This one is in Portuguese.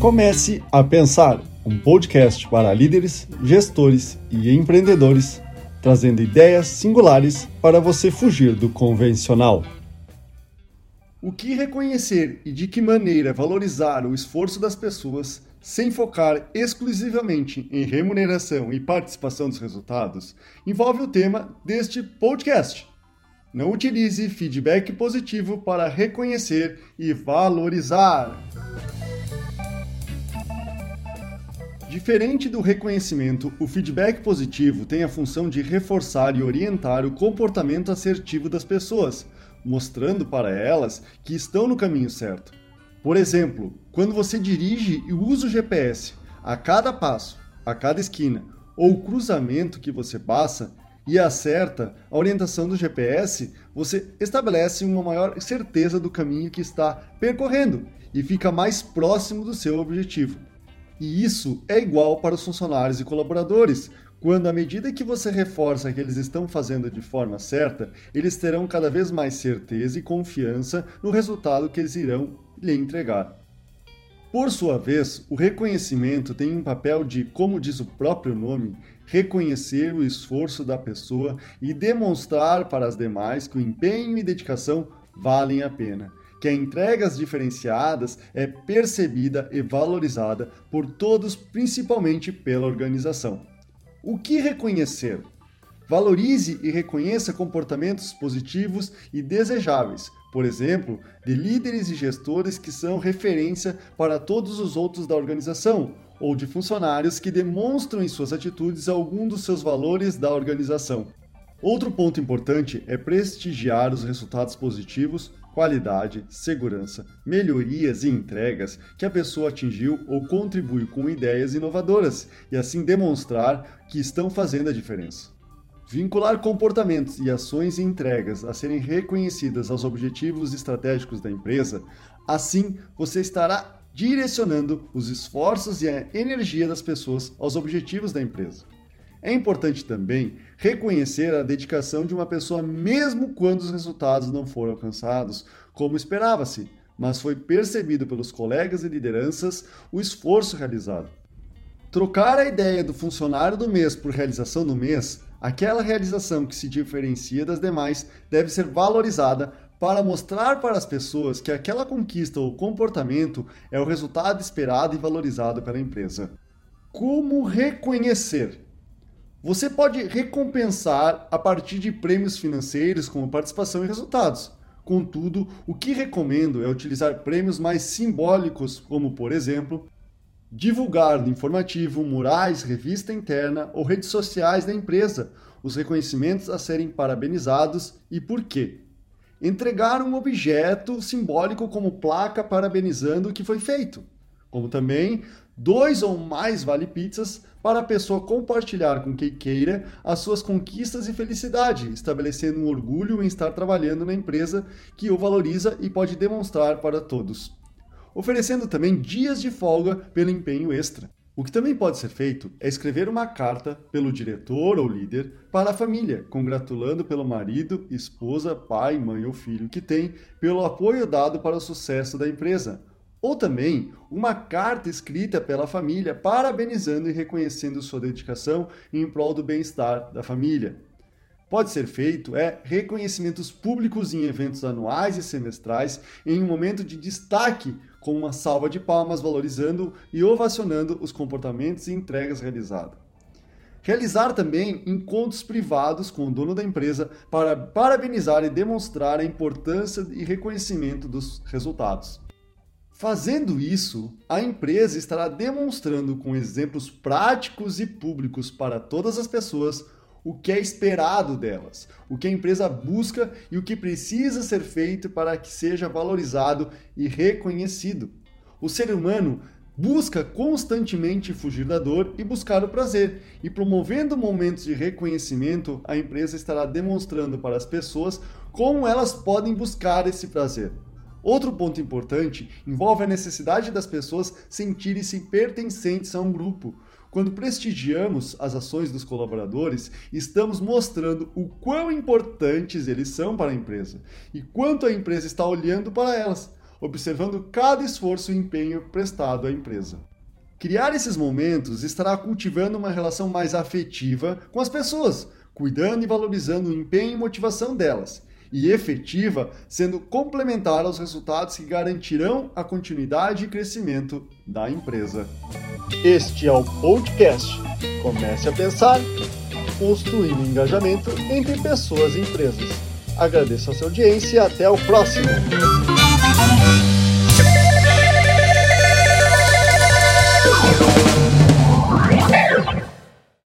Comece a Pensar, um podcast para líderes, gestores e empreendedores, trazendo ideias singulares para você fugir do convencional. O que reconhecer e de que maneira valorizar o esforço das pessoas sem focar exclusivamente em remuneração e participação dos resultados envolve o tema deste podcast. Não utilize feedback positivo para reconhecer e valorizar. Diferente do reconhecimento, o feedback positivo tem a função de reforçar e orientar o comportamento assertivo das pessoas, mostrando para elas que estão no caminho certo. Por exemplo, quando você dirige e usa o GPS a cada passo, a cada esquina ou cruzamento que você passa e acerta a orientação do GPS, você estabelece uma maior certeza do caminho que está percorrendo e fica mais próximo do seu objetivo. E isso é igual para os funcionários e colaboradores. Quando, à medida que você reforça que eles estão fazendo de forma certa, eles terão cada vez mais certeza e confiança no resultado que eles irão lhe entregar. Por sua vez, o reconhecimento tem um papel de, como diz o próprio nome, reconhecer o esforço da pessoa e demonstrar para as demais que o empenho e dedicação valem a pena que a entregas diferenciadas é percebida e valorizada por todos, principalmente pela organização. O que reconhecer? Valorize e reconheça comportamentos positivos e desejáveis, por exemplo, de líderes e gestores que são referência para todos os outros da organização, ou de funcionários que demonstram em suas atitudes algum dos seus valores da organização. Outro ponto importante é prestigiar os resultados positivos qualidade, segurança, melhorias e entregas que a pessoa atingiu ou contribuiu com ideias inovadoras e assim demonstrar que estão fazendo a diferença. Vincular comportamentos e ações e entregas a serem reconhecidas aos objetivos estratégicos da empresa, assim você estará direcionando os esforços e a energia das pessoas aos objetivos da empresa. É importante também reconhecer a dedicação de uma pessoa, mesmo quando os resultados não foram alcançados como esperava-se, mas foi percebido pelos colegas e lideranças o esforço realizado. Trocar a ideia do funcionário do mês por realização do mês, aquela realização que se diferencia das demais, deve ser valorizada para mostrar para as pessoas que aquela conquista ou comportamento é o resultado esperado e valorizado pela empresa. Como reconhecer? Você pode recompensar a partir de prêmios financeiros, como participação e resultados. Contudo, o que recomendo é utilizar prêmios mais simbólicos, como, por exemplo, divulgar no informativo, murais, revista interna ou redes sociais da empresa os reconhecimentos a serem parabenizados e por quê. Entregar um objeto simbólico como placa parabenizando o que foi feito, como também dois ou mais vale-pizzas para a pessoa compartilhar com quem queira as suas conquistas e felicidade, estabelecendo um orgulho em estar trabalhando na empresa que o valoriza e pode demonstrar para todos. Oferecendo também dias de folga pelo empenho extra. O que também pode ser feito é escrever uma carta pelo diretor ou líder para a família, congratulando pelo marido, esposa, pai, mãe ou filho que tem pelo apoio dado para o sucesso da empresa, ou também uma carta escrita pela família parabenizando e reconhecendo sua dedicação em prol do bem-estar da família. Pode ser feito é reconhecimentos públicos em eventos anuais e semestrais em um momento de destaque com uma salva de palmas valorizando e ovacionando os comportamentos e entregas realizadas. Realizar também encontros privados com o dono da empresa para parabenizar e demonstrar a importância e reconhecimento dos resultados. Fazendo isso, a empresa estará demonstrando com exemplos práticos e públicos para todas as pessoas o que é esperado delas, o que a empresa busca e o que precisa ser feito para que seja valorizado e reconhecido. O ser humano busca constantemente fugir da dor e buscar o prazer, e promovendo momentos de reconhecimento, a empresa estará demonstrando para as pessoas como elas podem buscar esse prazer. Outro ponto importante envolve a necessidade das pessoas sentirem-se pertencentes a um grupo. Quando prestigiamos as ações dos colaboradores, estamos mostrando o quão importantes eles são para a empresa e quanto a empresa está olhando para elas. observando cada esforço e empenho prestado à empresa. Criar esses momentos estará cultivando uma relação mais afetiva com as pessoas, cuidando e valorizando o empenho e motivação delas, e efetiva, sendo complementar aos resultados que garantirão a continuidade e crescimento da empresa. Este é o podcast. Comece a pensar, construindo engajamento entre pessoas e empresas. Agradeço a sua audiência e até o próximo.